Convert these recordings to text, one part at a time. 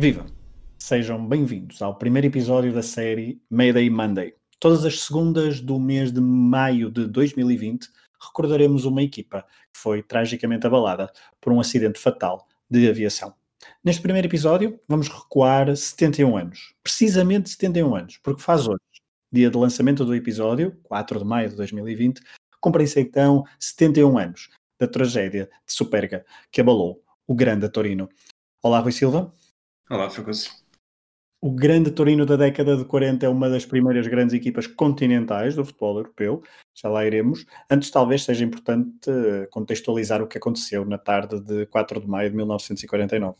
Viva! Sejam bem-vindos ao primeiro episódio da série Mayday Monday. Todas as segundas do mês de maio de 2020 recordaremos uma equipa que foi tragicamente abalada por um acidente fatal de aviação. Neste primeiro episódio, vamos recuar 71 anos. Precisamente 71 anos, porque faz hoje, dia de lançamento do episódio, 4 de maio de 2020, cumprem-se então 71 anos da tragédia de Superga que abalou o grande Torino. Olá, Rui Silva. Olá, Fragoso. O grande Torino da década de 40 é uma das primeiras grandes equipas continentais do futebol europeu, já lá iremos. Antes, talvez seja importante eh, contextualizar o que aconteceu na tarde de 4 de maio de 1949.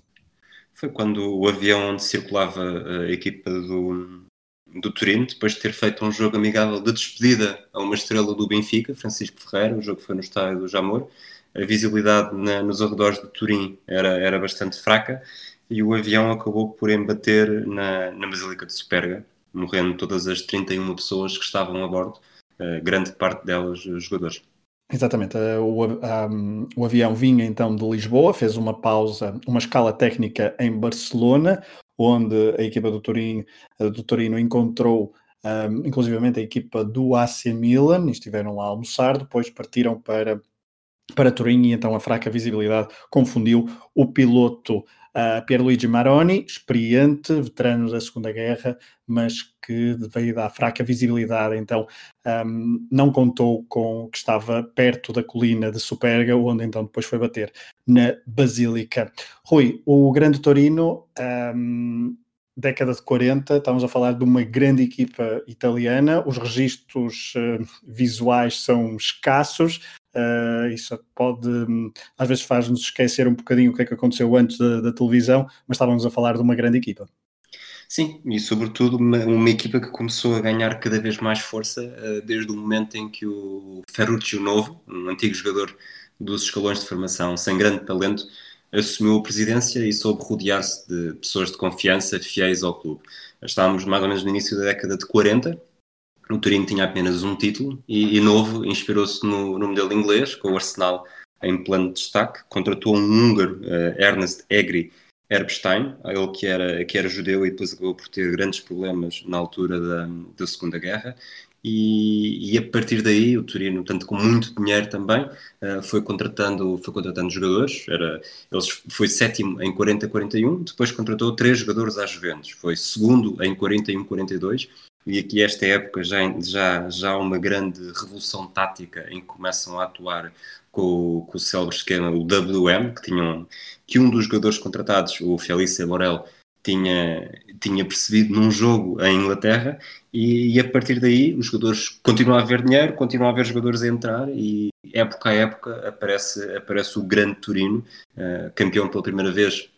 Foi quando o avião onde circulava a equipa do, do Torino, depois de ter feito um jogo amigável de despedida a uma estrela do Benfica, Francisco Ferreira, o jogo foi no estádio do Jamor. A visibilidade na, nos arredores de Turim era, era bastante fraca e o avião acabou por embater na, na Basílica de Superga, morrendo todas as 31 pessoas que estavam a bordo, uh, grande parte delas jogadores. Exatamente, uh, o, um, o, avião vinha então de Lisboa, fez uma pausa, uma escala técnica em Barcelona, onde a equipa do Torino, do Torino encontrou um, inclusivamente a equipa do AC Milan, estiveram lá a almoçar, depois partiram para para Turim e então a fraca visibilidade confundiu o piloto Pierluigi Maroni, experiente, veterano da Segunda Guerra, mas que devido à fraca visibilidade, então um, não contou com que estava perto da colina de Superga, onde então depois foi bater na Basílica. Rui, o Grande Torino, um, década de 40, estamos a falar de uma grande equipa italiana, os registros uh, visuais são escassos, Uh, isso pode, às vezes, faz-nos esquecer um bocadinho o que é que aconteceu antes da, da, televisão, mas estávamos a falar de uma grande equipa. Sim, e sobretudo uma, uma equipa que começou a ganhar cada vez mais força uh, desde o momento em que o Ferruccio Novo, um antigo jogador dos escalões de formação sem grande talento, assumiu a presidência e soube rodear-se de pessoas de confiança fiéis ao clube. Estávamos mais ou menos no início da década de 40, o Turino tinha apenas um título e, e Novo inspirou-se no, no, modelo inglês, com o Arsenal em plano de destaque. Contratou um húngaro, uh, Ernest Egri Erbstein, ele que era, que era judeu e depois acabou por ter grandes problemas na altura da, da Segunda Guerra. E, e, a partir daí o Turino, tanto com muito dinheiro também, uh, foi contratando foi contratando jogadores. Era, eles foi sétimo em 40-41, depois contratou três jogadores às Juventus. Foi segundo em 41-42 e aqui esta época já, já, já há uma grande revolução tática em que começam a atuar com, com o célebre esquema, o WM, que, tinham, que um dos jogadores contratados, o Felice Morel, tinha, tinha percebido num jogo em Inglaterra. E, e, a partir daí os jogadores continuam a haver dinheiro, continuam a haver jogadores a entrar e época a época aparece, aparece o grande Turino, uh, campeão pela primeira vez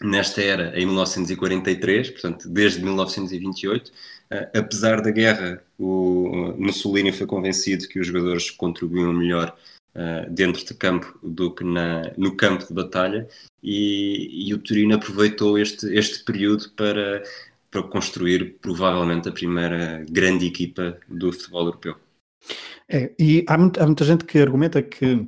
nesta era em 1943, portanto desde 1928, Uh, apesar da guerra, o Mussolini foi convencido que os jogadores contribuíam melhor uh, dentro de campo do que na, no campo de batalha e, e o Turino aproveitou este, este período para, para construir provavelmente a primeira grande equipa do futebol europeu. É, e há, há muita gente que argumenta que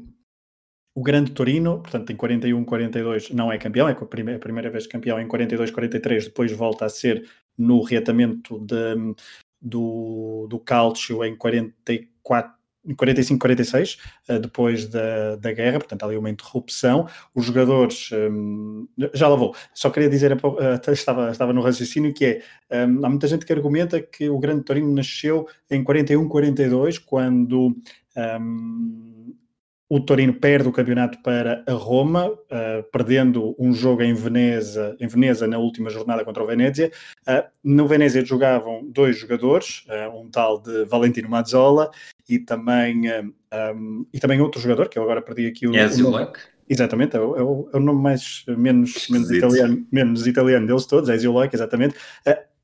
o grande Torino, portanto, em 41, 42 não é campeão, é a primeira, primeira vez campeão em 42, 43, depois volta a ser no reatamento de, do, do Calcio em 44, 45, 46, depois da, da guerra, portanto, ali uma interrupção. Os jogadores, um, já lá vou, só queria dizer, estava, estava no raciocínio que é: um, há muita gente que argumenta que o Grande Torino nasceu em 41, 42, quando. Um, o Torino perde o campeonato para a Roma, uh, perdendo um jogo em Veneza, em Veneza na última jornada contra o Venezia. Uh, no Venezia jogavam dois jogadores, uh, um tal de Valentino Mazzola e também, um, e também outro jogador, que eu agora perdi aqui o, Ezio o nome. Exatamente, é o, é o, é o, nome mais menos, menos, italiano, menos italiano deles todos, Ezio Loic, exatamente.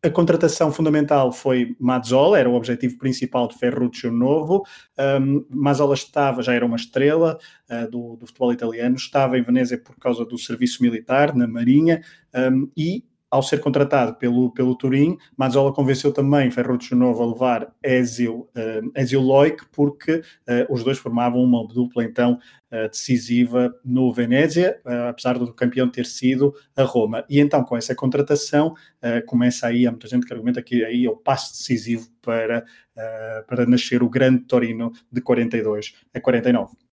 A contratação fundamental foi Mazzola, era o objetivo principal de Ferruccio Novo. Um, Mazzola estava, já era uma estrela uh, do, do, futebol italiano, estava em Veneza por causa do serviço militar na Marinha um, e ao ser contratado pelo, pelo Turim, Mazzola convenceu também Ferruccio Novo a levar Ezio, uh, Ezio Loic, porque uh, os dois formavam uma dupla então uh, decisiva no Venezia, apesar do campeão ter sido a Roma. E então com essa contratação começa aí, há muita gente que argumenta que aí é o passo decisivo para, para nascer o grande Torino de 42 a 49.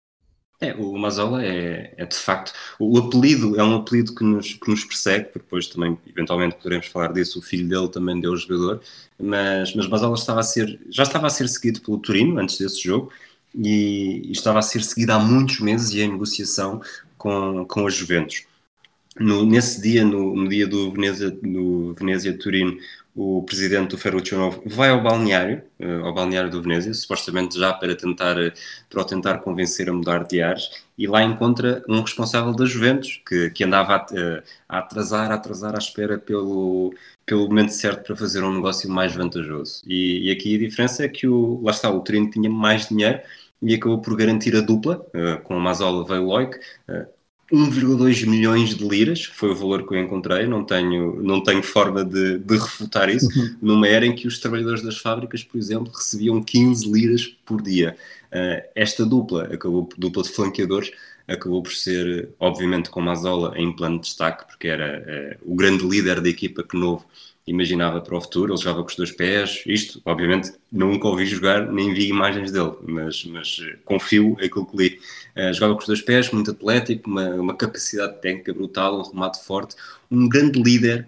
É, o Mazola é, é, de facto, o apelido é um apelido que nos, que nos persegue, porque depois também, eventualmente, poderemos falar disso, o filho dele também deu o jogador, mas, mas Mazola estava a ser, já estava a ser seguido pelo Turino antes desse jogo, e, e estava a ser seguido há muitos meses e em negociação com, com a Juventus. No, nesse dia, no, no, dia do Venezia, do Venezia Turino, o presidente do Ferruccio Novo vai ao balneário, uh, ao balneário do Venezia, supostamente já para tentar, uh, para o tentar convencer a mudar de ares, e lá encontra um responsável da Juventus, que, que andava a, uh, a, atrasar, a atrasar à espera pelo, pelo momento certo para fazer um negócio mais vantajoso. E, e aqui a diferença é que o, lá está, o Turino tinha mais dinheiro e acabou por garantir a dupla, com a Mazola veio Loic, 1,2 milhões de liras, foi o valor que eu encontrei, não tenho, não tenho forma de, de refutar isso, uhum. numa era em que os trabalhadores das fábricas, por exemplo, recebiam 15 liras por dia. Uh, esta dupla, acabou dupla de flanqueadores, acabou por ser, obviamente, com Mazola em plano de destaque, porque era uh, o grande líder da equipa que novo imaginava para o futuro, ele jogava com os dois pés, isto, obviamente, nunca ouvi jogar, nem vi imagens dele, mas, mas eh, confio aquilo que li. Uh, jogava com os dois pés, muito atlético, uma, uma capacidade técnica brutal, um remate forte, um grande líder.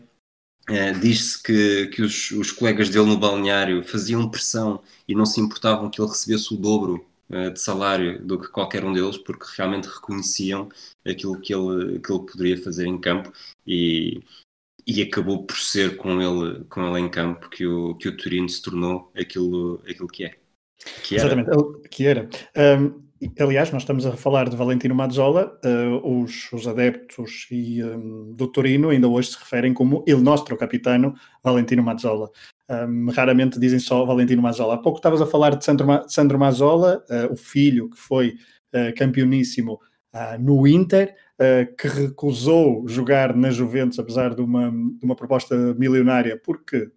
Uh, Diz-se que, que os, os colegas dele no balneário faziam pressão e não se importavam que ele recebesse o dobro de salário do que qualquer um deles, porque realmente reconheciam aquilo que ele, que ele poderia fazer em campo e, e acabou por ser com ele, com ele em campo que o, que o Turino se tornou aquilo, aquilo que é. Que Exatamente, que era. Um, aliás, nós estamos a falar de Valentino Mazzola, uh, os, os adeptos e, um, do Torino ainda hoje se referem como il nostro capitano Valentino Mazzola. Um, raramente dizem só Valentino Mazzola. Há pouco estavas a falar de Sandro, Ma Sandro Mazzola, uh, o filho que foi uh, campeoníssimo no Inter, uh, que recusou jogar na Juventus, apesar de uma, de uma proposta milionária, porque,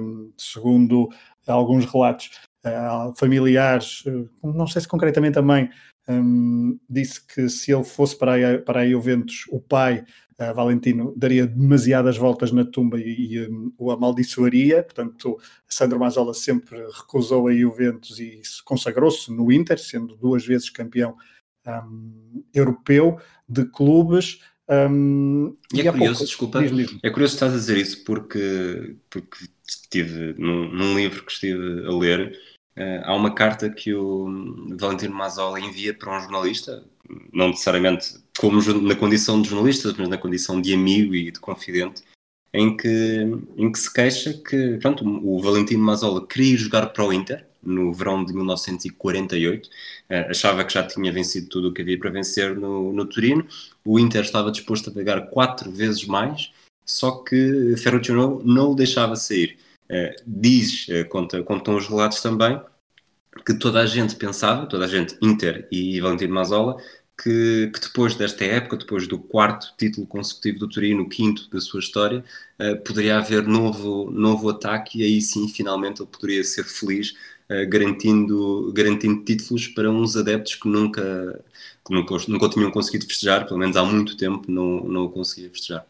um, segundo alguns relatos, uh, familiares, uh, não sei se concretamente a mãe, um, disse que se ele fosse para a, para a Juventus, o pai, uh, Valentino, daria demasiadas voltas na tumba e, e um, o amaldiçoaria. Portanto, Sandro Mazzola sempre recusou a Juventus e consagrou-se no Inter, sendo duas vezes campeão um, europeu de clubes. Um, e, é curioso, pouco, desculpa, é curioso estás a dizer isso porque, porque estive num, num livro que estive a ler. Uh, há uma carta que o Valentino Mazzola envia para um jornalista, não necessariamente como na condição de jornalista, mas na condição de amigo e de confidente, em que, em que se queixa que pronto, o Valentino Mazzola queria jogar para o Inter, no verão de 1948. Uh, eh, achava que já tinha vencido tudo o que havia para vencer no, no Turino. O Inter estava disposto a pagar quatro vezes mais, só que Ferruccio não, o deixava sair. Uh, diz, uh, conta, contam os relatos também, que toda a gente pensava, toda a gente, Inter e Valentino Mazzola, que, que, depois desta época, depois do quarto título consecutivo do Turino, quinto da sua história, uh, poderia haver novo, novo ataque e aí sim, finalmente, ele poderia ser feliz garantindo, garantindo títulos para uns adeptos que nunca, que nunca, nunca tinham conseguido festejar, pelo menos há muito tempo não, não o conseguia festejar.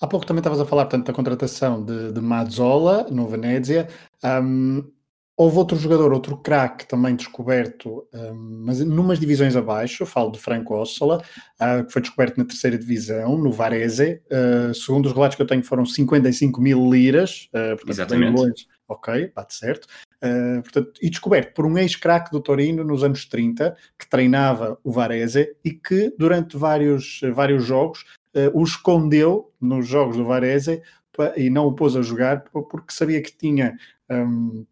Há pouco também estavas a falar portanto, da contratação de, de Mazzola no Venezia. Um, Houve outro jogador, outro craque também descoberto, um, mas numas divisões abaixo, falo de Franco Ossola, uh, que foi descoberto na terceira divisão, no Varese. Uh, segundo os relatos que eu tenho, foram 55 mil liras, uh, portanto, Exatamente. Longe. Ok, bate certo. Uh, portanto, e descoberto por um ex-craque do Torino nos anos 30, que treinava o Varese e que durante vários, vários jogos o escondeu nos jogos do Varese e não o pôs a jogar porque sabia que tinha. Um,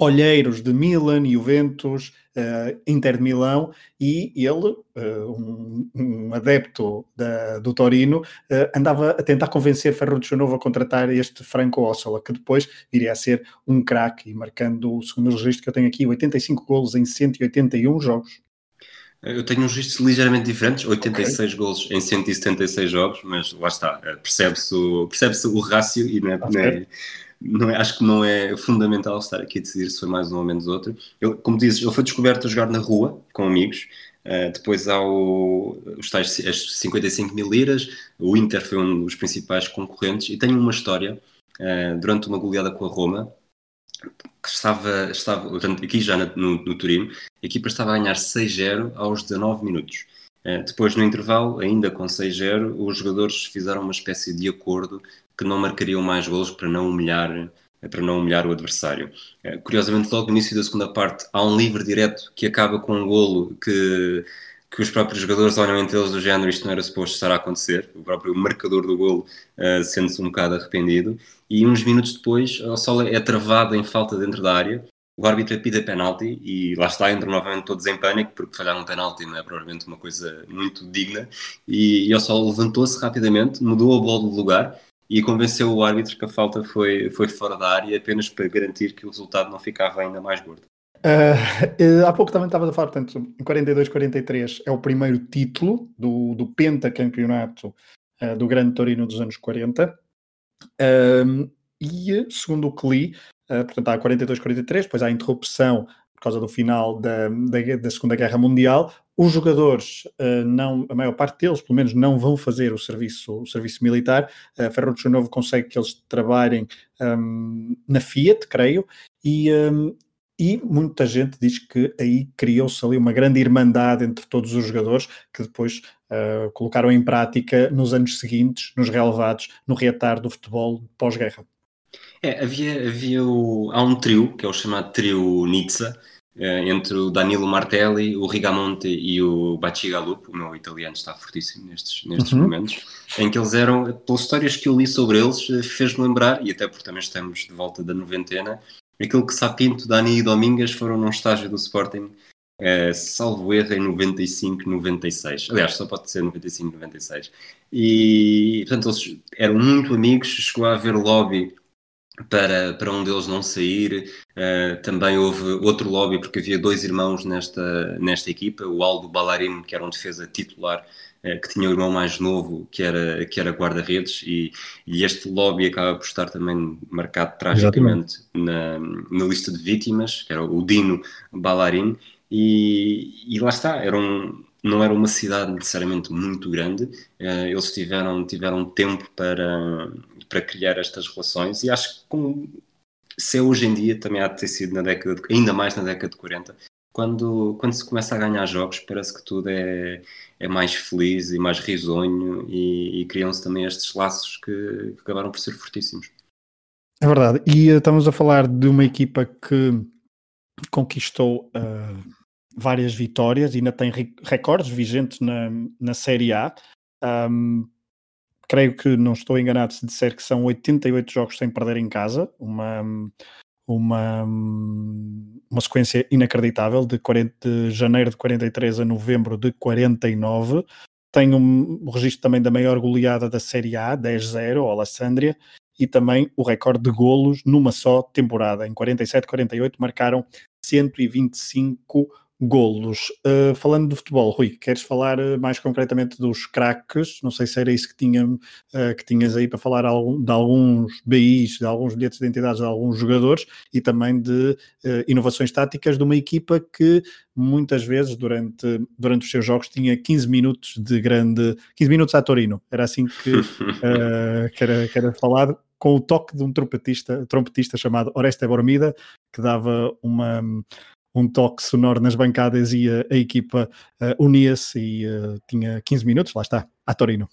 olheiros de Milan, Juventus, uh, Inter de Milão, e ele, uh, um, um, adepto da, do Torino, uh, andava a tentar convencer Ferruccio Novo a contratar este Franco Ossola, que depois viria a ser um craque, marcando, segundo o registro que eu tenho aqui, 85 golos em 181 jogos. Eu tenho uns registros ligeiramente diferentes, 86 okay. golos em 176 jogos, mas lá está, percebe-se o, percebe o rácio e não é, okay. não é, não é, acho que não é fundamental estar aqui a decidir se foi mais um ou menos outro. Como dizes, ele foi descoberto a jogar na rua, com amigos, Uh, depois há o, os tais as 55 mil liras, o Inter foi um dos principais concorrentes e tem uma história uh, durante uma goleada com a Roma que estava, estava portanto, aqui já no, no Turino, a equipa estava a ganhar 6-0 aos 19 minutos. Uh, depois, no intervalo, ainda com 6-0, os jogadores fizeram uma espécie de acordo que não marcariam mais golos para não humilhar para não humilhar o adversário. Eh, curiosamente, logo no início da segunda parte, há um livre direto que acaba com um golo que, que os próprios jogadores olham entre eles do género isto não era suposto estar a acontecer, o próprio marcador do golo uh, sendo-se um bocado arrependido, e uns minutos depois a Sola é travada em falta dentro da área, o árbitro pede penalti e lá está, entram novamente todos em pânico porque falhar um penalti não é provavelmente uma coisa muito digna e, e o Sol levantou-se rapidamente, mudou a bola de lugar e convenceu o árbitro que a falta foi, foi fora da área apenas para garantir que o resultado não ficava ainda mais gordo. Uh, há pouco também estava a falar, portanto, em 42-43 é o primeiro título do, do pentacampeonato uh, do Grande Torino dos anos 40. Uh, e segundo o que li, portanto, há 42-43, depois há a interrupção por causa do final da, da, da Segunda Guerra Mundial, os jogadores, uh, não, a maior parte deles, pelo menos, não vão fazer o serviço, o serviço militar. Uh, Ferro Novo consegue que eles trabalhem um, na Fiat, creio, e, um, e muita gente diz que aí criou-se ali uma grande irmandade entre todos os jogadores que depois uh, colocaram em prática nos anos seguintes, nos relevados, no reatar do futebol pós-guerra. É, havia, havia o, há um trio, que é o chamado trio Nizza, eh, entre o Danilo Martelli, o Rigamonte e o Bacigalupo, o meu italiano está fortíssimo nestes, nestes uhum. momentos, em que eles eram, pelas histórias que eu li sobre eles, eh, fez-me lembrar, e até porque também estamos de volta da noventena, aquilo que Sapinto, Dani e Domingas foram num estágio do Sporting, é, salvo erro, em 95, 96. Aliás, só pode ser 95, 96. E, portanto, eles eram muito amigos, chegou a haver lobby para, para um deles não sair. Uh, também houve outro lobby, porque havia dois irmãos nesta, nesta equipa: o Aldo Ballarim, que era um defesa titular, uh, que tinha o irmão mais novo, que era, que era guarda-redes, e, e, este lobby acaba por estar também marcado tragicamente na, na lista de vítimas, que era o Dino Ballarim. E, e lá está, era um, não era uma cidade necessariamente muito grande, uh, eles tiveram, tiveram tempo para, para criar estas relações e acho que com, se é hoje em dia também há de ter sido na década de, ainda mais na década de 40 quando, quando se começa a ganhar jogos parece que tudo é, é mais feliz e mais risonho e, e criam-se também estes laços que, que, acabaram por ser fortíssimos. É verdade. E uh, estamos a falar de uma equipa que conquistou uh, várias vitórias e ainda tem recordes vigentes na, na Série A. Um, creio que não estou enganado se disser que são 88 jogos sem perder em casa, uma, uma, uma sequência inacreditável de, 40, de janeiro de 43 a novembro de 49. Tem um, um registro também da maior goleada da Série A, 10-0, ao Alessandria, e também o recorde de golos numa só temporada. Em 47-48 marcaram 125 golos. Uh, falando de futebol, Rui, queres falar uh, mais concretamente dos craques? Não sei se era isso que, tinha, uh, que tinhas aí para falar de alguns BIs, de alguns bilhetes de identidade de alguns jogadores e também de inovações táticas de uma equipa que muitas vezes durante, durante os seus jogos tinha 15 minutos de grande 15 minutos a Torino, era assim que, que, era, que era falado com o toque de um trompetista, trompetista chamado Oreste Bormida, que dava uma, um toque sonoro nas bancadas e a, a equipa uh, unia-se e uh, tinha 15 minutos, lá está, a Torino.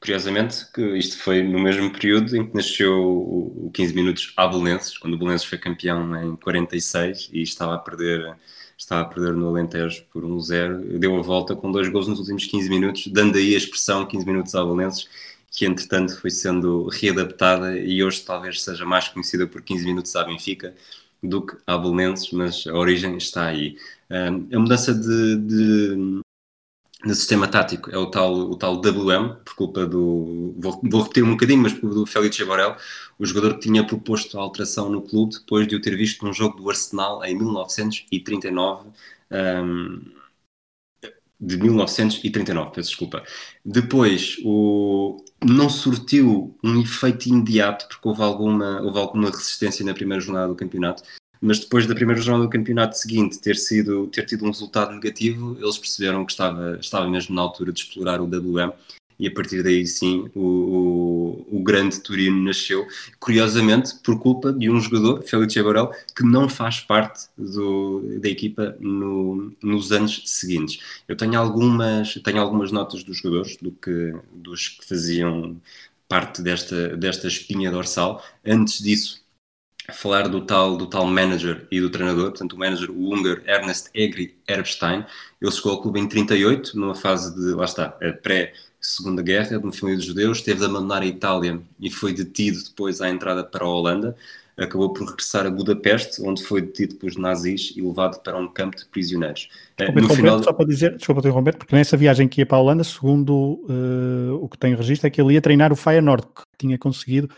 Curiosamente, que isto foi no mesmo período em que nasceu o, o 15 minutos a Belenenses, quando o Belenenses foi campeão em 46 e estava a perder estava a perder no Alentejo por 1-0, deu a volta com dois gols nos últimos 15 minutos, dando aí a expressão 15 minutos a Belenenses, que entretanto foi sendo readaptada e hoje talvez seja mais conhecida por 15 minutos à Benfica, do que a Belenenses, mas a origem está aí. Um, a mudança de, de, de, sistema tático é o tal, o tal WM, por culpa do. Vou, vou repetir um bocadinho, mas por do Félix Borel, o jogador que tinha proposto a alteração no clube depois de o ter visto num jogo do Arsenal em 1939. Um, de 1939, peço desculpa. Depois, o, não surtiu um efeito imediato, porque houve alguma, houve alguma resistência na primeira jornada do campeonato, mas depois da primeira jornada do campeonato seguinte ter, sido, ter tido um resultado negativo, eles perceberam que estava, estava mesmo na altura de explorar o WM e a partir daí sim o, o, o, grande Turino nasceu, curiosamente por culpa de um jogador, Felice Borel, que não faz parte do, da equipa no, nos anos seguintes. Eu tenho algumas, tenho algumas notas dos jogadores, do que, dos que faziam parte desta, desta espinha dorsal. Antes disso, falar do tal, do tal manager e do treinador, portanto o manager, o húngaro Ernest Egri Erbstein, ele chegou ao clube em 38, numa fase de, lá está, pré Segunda Guerra, de uma família de judeus, teve de abandonar a Itália e foi detido depois à entrada para a Holanda. Acabou por regressar a Budapeste, onde foi detido pelos nazis e levado para um campo de prisioneiros. Desculpa, no final... Só para dizer, desculpa interromper, porque nessa viagem que ia para a Holanda, segundo uh, o que tenho registro, é que ele ia treinar o Feyenoord, que tinha conseguido,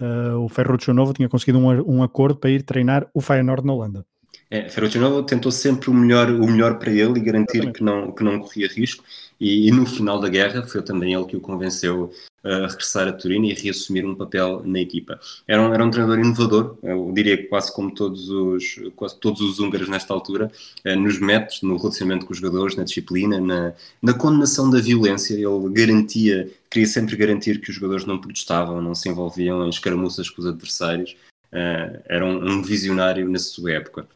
uh, o Ferruccio Novo tinha conseguido um, um acordo para ir treinar o Feyenoord na Holanda. É, Ferruccio tentou sempre o melhor, o melhor para ele e garantir que não, que não corria risco. E, e, no final da guerra foi também ele que o convenceu a regressar a Turino e a reassumir um papel na equipa. Era um, era um treinador inovador, eu diria quase como todos os, quase todos os húngaros nesta altura, eh, nos métodos, no relacionamento com os jogadores, na disciplina, na, na condenação da violência. Ele garantia, queria sempre garantir que os jogadores não protestavam, não se envolviam em escaramuças com os adversários. Uh, era um, um visionário na sua época.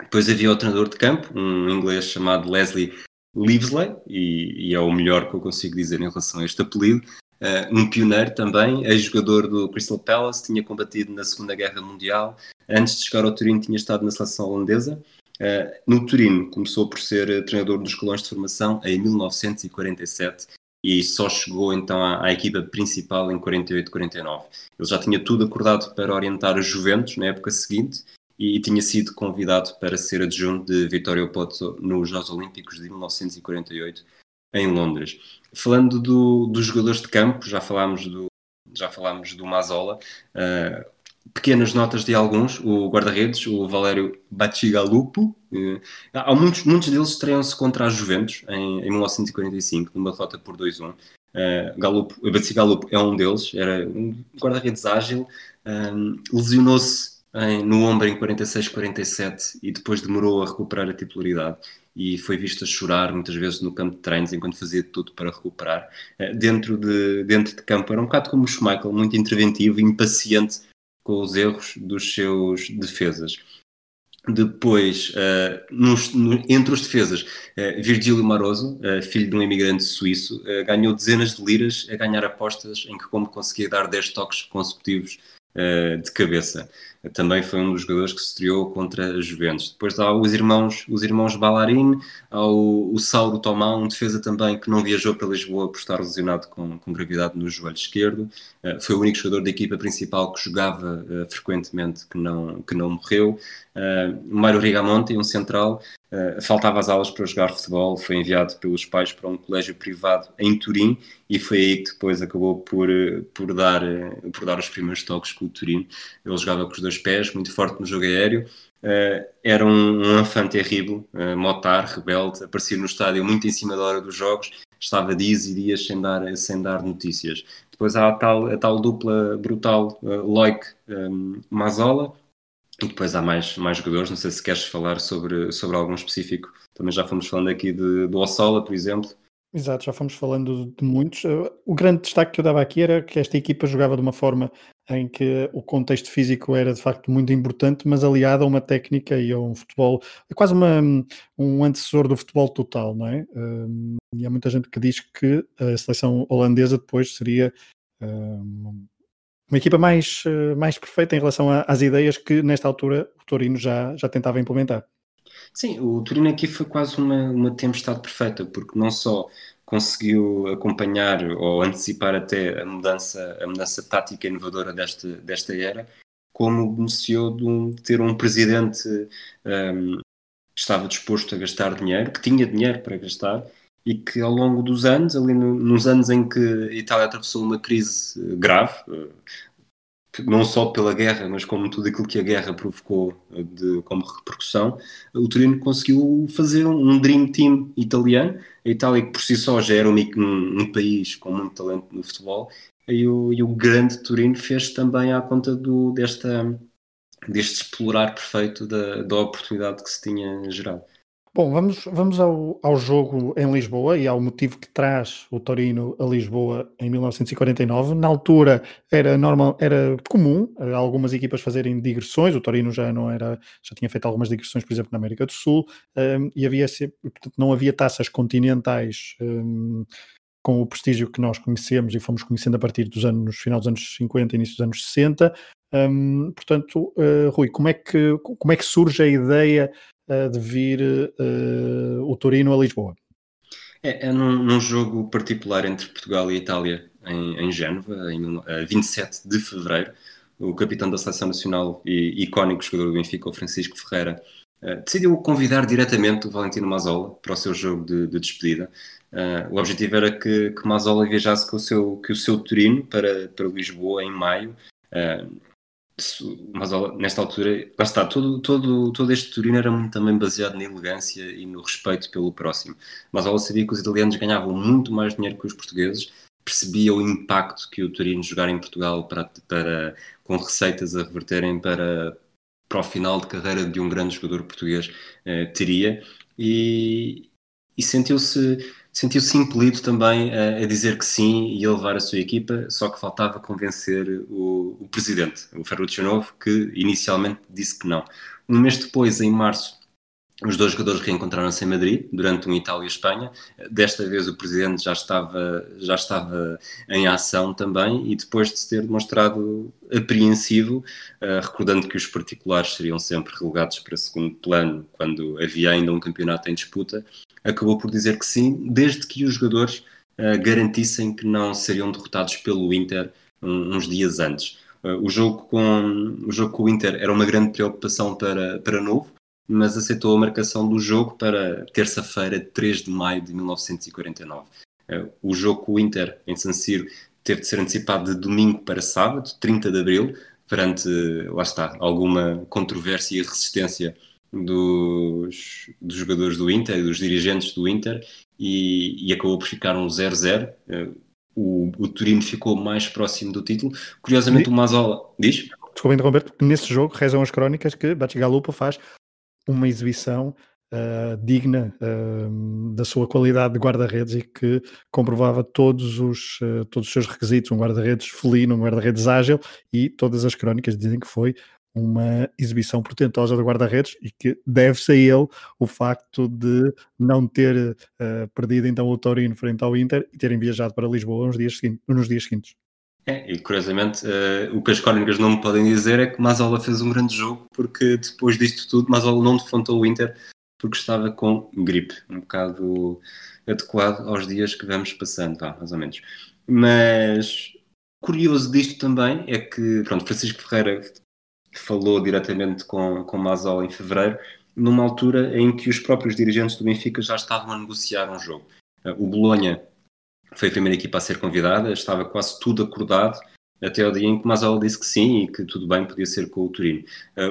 Depois havia o treinador de campo, um inglês chamado Leslie Livesley, e, e, é o melhor que eu consigo dizer em relação a este apelido. Uh, um pioneiro também, ex-jogador do Crystal Palace, tinha combatido na Segunda Guerra Mundial. Antes de chegar ao Turino, tinha estado na seleção holandesa. Uh, no Turino, começou por ser treinador dos colões de formação em 1947 e só chegou então à, à equipa principal em 48-49. Ele já tinha tudo acordado para orientar os Juventus na época seguinte e tinha sido convidado para ser adjunto de Vittorio Pozzo nos Jogos Olímpicos de 1948 em Londres. Falando do, dos jogadores de campo, já falámos do, já falámos do Mazola, uh, pequenas notas de alguns, o guarda-redes, o Valério Bacigalupo, uh, há muitos, muitos deles estreiam-se contra a Juventus em, em 1945, numa derrota por 2-1. Uh, Galupo, Bacigalupo é um deles, era um guarda-redes ágil, um, lesionou-se em, no ombro em 46-47 e depois demorou a recuperar a titularidade e foi visto a chorar muitas vezes no campo de treinos enquanto fazia tudo para recuperar. Uh, dentro, de, dentro de campo era um bocado como o Schmeichel, muito interventivo impaciente com os erros dos seus defesas. Depois, uh, nos, no, entre os defesas, uh, Virgílio Maroso, uh, filho de um imigrante suíço, ganhou dezenas de liras a ganhar apostas em que como conseguia dar 10 toques consecutivos de cabeça também foi um dos jogadores que se estreou contra a Juventus. Depois há os irmãos, os irmãos Ballarin, há o, o Sauro Tomá, um defesa também que não viajou para Lisboa por estar lesionado com, com gravidade no joelho esquerdo. Uh, foi o único jogador da equipa principal que jogava uh, frequentemente que não, que não morreu. Uh, Mário Rigamonte, um central, Faltava as aulas para jogar futebol, foi enviado pelos pais para um colégio privado em Turim e foi aí que depois acabou por, por, dar, por dar os primeiros toques com o Turim. Ele jogava com os dois pés, muito forte no jogo aéreo. Uh, era um, um terrível, uh, motar, rebelde, aparecia no estádio muito em cima da hora dos jogos, estava dias e dias sem dar, sem dar notícias. Depois há a tal, a tal dupla brutal uh, Loic um, Mazola, depois há mais, mais jogadores, não sei se queres falar sobre, sobre algum específico. Também já fomos falando aqui de, do Ossola, por exemplo. Exato, já fomos falando de muitos. O grande destaque que eu dava aqui era que esta equipa jogava de uma forma em que o contexto físico era de facto muito importante, mas aliado a uma técnica e a um futebol, é quase uma, um antecessor do futebol total, não é? Um, e há muita gente que diz que a seleção holandesa depois seria um, uma equipa mais, mais perfeita em relação a, às ideias que nesta altura o Torino já, já tentava implementar. Sim, o Torino aqui foi quase uma, uma tempestade perfeita, porque não só conseguiu acompanhar ou antecipar até a mudança, a mudança tática inovadora desta, desta era, como beneficiou de, um, de ter um presidente um, que estava disposto a gastar dinheiro, que tinha dinheiro para gastar, e que ao longo dos anos, ali no, nos anos em que a Itália atravessou uma crise grave, não só pela guerra, mas como tudo aquilo que a guerra provocou de, como repercussão, o Torino conseguiu fazer um Dream Team italiano, a Itália, que por si só já era um, um, país com muito talento no futebol, e o, e o grande Turino fez também à conta do, desta, deste explorar perfeito da, da oportunidade que se tinha gerado. Bom, vamos, vamos ao, ao jogo em Lisboa e ao motivo que traz o Torino a Lisboa em 1949. Na altura era normal, era comum eh, algumas equipas fazerem digressões. O Torino já não era, já tinha feito algumas digressões, por exemplo, na América do Sul, um, ehm, e havia portanto, não havia taças continentais um, ehm, com o prestígio que nós conhecemos e fomos conhecendo a partir dos anos, final dos anos 50, início dos anos 60. Um, ehm, portanto, uh, Rui, como é, que, como é que surge a ideia de vir uh, o Torino a Lisboa. É, é num, num, jogo particular entre Portugal e Itália em, em Génova, em uh, 27 de fevereiro. O capitão da seleção nacional e icónico jogador do Benfica, o Francisco Ferreira, uh, decidiu convidar diretamente o Valentino Mazzola para o seu jogo de, de despedida. Uh, o objetivo era que, que Mazzola viajasse com o seu, com o seu Turino para, para Lisboa em maio. Uh, mas nesta altura, lá está, todo, todo, todo este Turino era muito também baseado na elegância e no respeito pelo próximo. Mas ela sabia que os italianos ganhavam muito mais dinheiro que os portugueses, percebia o impacto que o Turino jogar em Portugal para, para, com receitas a reverterem para, para o final de carreira de um grande jogador português eh, teria, e, e sentiu-se sentiu-se impelido também a, a, dizer que sim e a levar a sua equipa, só que faltava convencer o, o presidente, o Ferruccio Novo, que inicialmente disse que não. Um mês depois, em março, os dois jogadores reencontraram-se em Madrid durante um Itália-Espanha. Desta vez o presidente já estava, já estava em ação também e depois de se ter demonstrado apreensivo, uh, recordando que os particulares seriam sempre relegados para segundo plano quando havia ainda um campeonato em disputa, acabou por dizer que sim, desde que os jogadores uh, garantissem que não seriam derrotados pelo Inter um, uns dias antes. Uh, o, jogo com, o jogo com o Inter era uma grande preocupação para, para Novo, mas aceitou a marcação do jogo para terça-feira, 3 de maio de 1949. Uh, o jogo com o Inter em San Siro teve de ser antecipado de domingo para sábado, 30 de abril, perante, lá está, alguma controvérsia e resistência dos, dos jogadores do Inter e dos dirigentes do Inter e, e acabou por ficar um 0-0. Eh, o, o Turino ficou mais próximo do título. Curiosamente, o Mazola diz. Desculpa interromper, porque nesse jogo rezam as crónicas que Batigalupa faz uma exibição uh, digna uh, da sua qualidade de guarda-redes e que comprovava todos os, uh, todos os seus requisitos, um guarda-redes felino, um guarda-redes ágil e todas as crónicas dizem que foi uma exibição portentosa do guarda-redes e que deve-se a ele o facto de não ter uh, perdido então o Torino frente ao Inter e terem viajado para Lisboa nos dias. Nos dias seguintes. É, e curiosamente, uh, o que as crónicas não me podem dizer é que Mazola fez um grande jogo, porque depois disto tudo, Mazola não defrontou o Inter porque estava com gripe, um bocado adequado aos dias que vamos passando, mais ou menos. Mas curioso disto também é que, pronto, Francisco Ferreira falou diretamente com, com Mazol em fevereiro, numa altura em que os próprios dirigentes do Benfica já estavam a negociar um jogo. O Bolonha foi a primeira equipa a ser convidada, estava quase tudo acordado, até o dia em que Mazol disse que sim e que tudo bem podia ser com o Turino.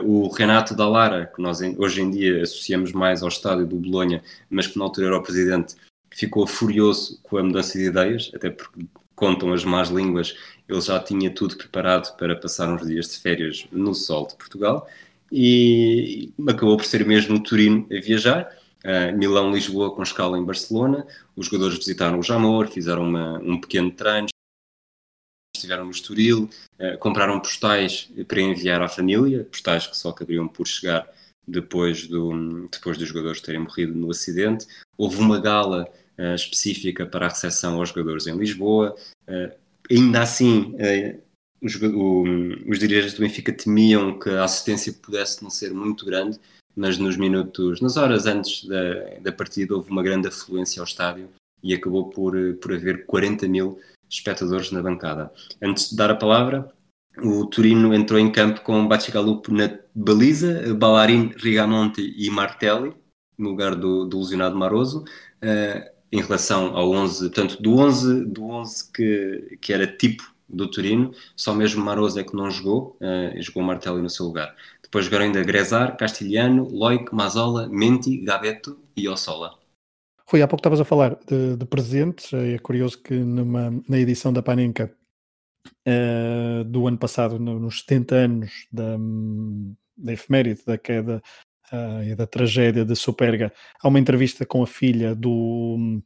O Renato Dallara, que nós hoje em dia associamos mais ao estádio do Bolonha, mas que na altura era o presidente, ficou furioso com a mudança de ideias, até porque contam as más línguas, ele já tinha tudo preparado para passar uns dias de férias no sol de Portugal e acabou por ser mesmo o Turino a viajar. Uh, Milão, Lisboa, com escala em Barcelona. Os jogadores visitaram o Jamor, fizeram uma, um pequeno treino, estiveram no Estoril, uh, compraram postais para enviar à família, postais que só acabariam por chegar depois, do, depois dos jogadores terem morrido no acidente. Houve uma gala uh, específica para a recepção aos jogadores em Lisboa. Ainda assim, os, o, os, dirigentes do Benfica temiam que a assistência pudesse não ser muito grande, mas nos minutos, nas horas antes da, da partida, houve uma grande afluência ao estádio e acabou por, por haver 40 mil espectadores na bancada. Antes de dar a palavra, o Turino entrou em campo com Bacigalupo na baliza, Ballarin, Rigamonte e Martelli, no lugar do, do lesionado Maroso. Uh, em relação ao 11, portanto, do 11, do 11 que, que era tipo do Turino, só mesmo Maroso é que não jogou, uh, jogou Martelli no seu lugar. Depois jogaram ainda Grezar, Castilhano, Loic, Mazola, Menti, Gabeto e Ossola. Foi há pouco estavas a falar de, de, presentes, é curioso que numa, na edição da Panenka uh, do ano passado, no, nos 70 anos da, da efeméride da queda uh, e da tragédia de Superga, há uma entrevista com a filha do,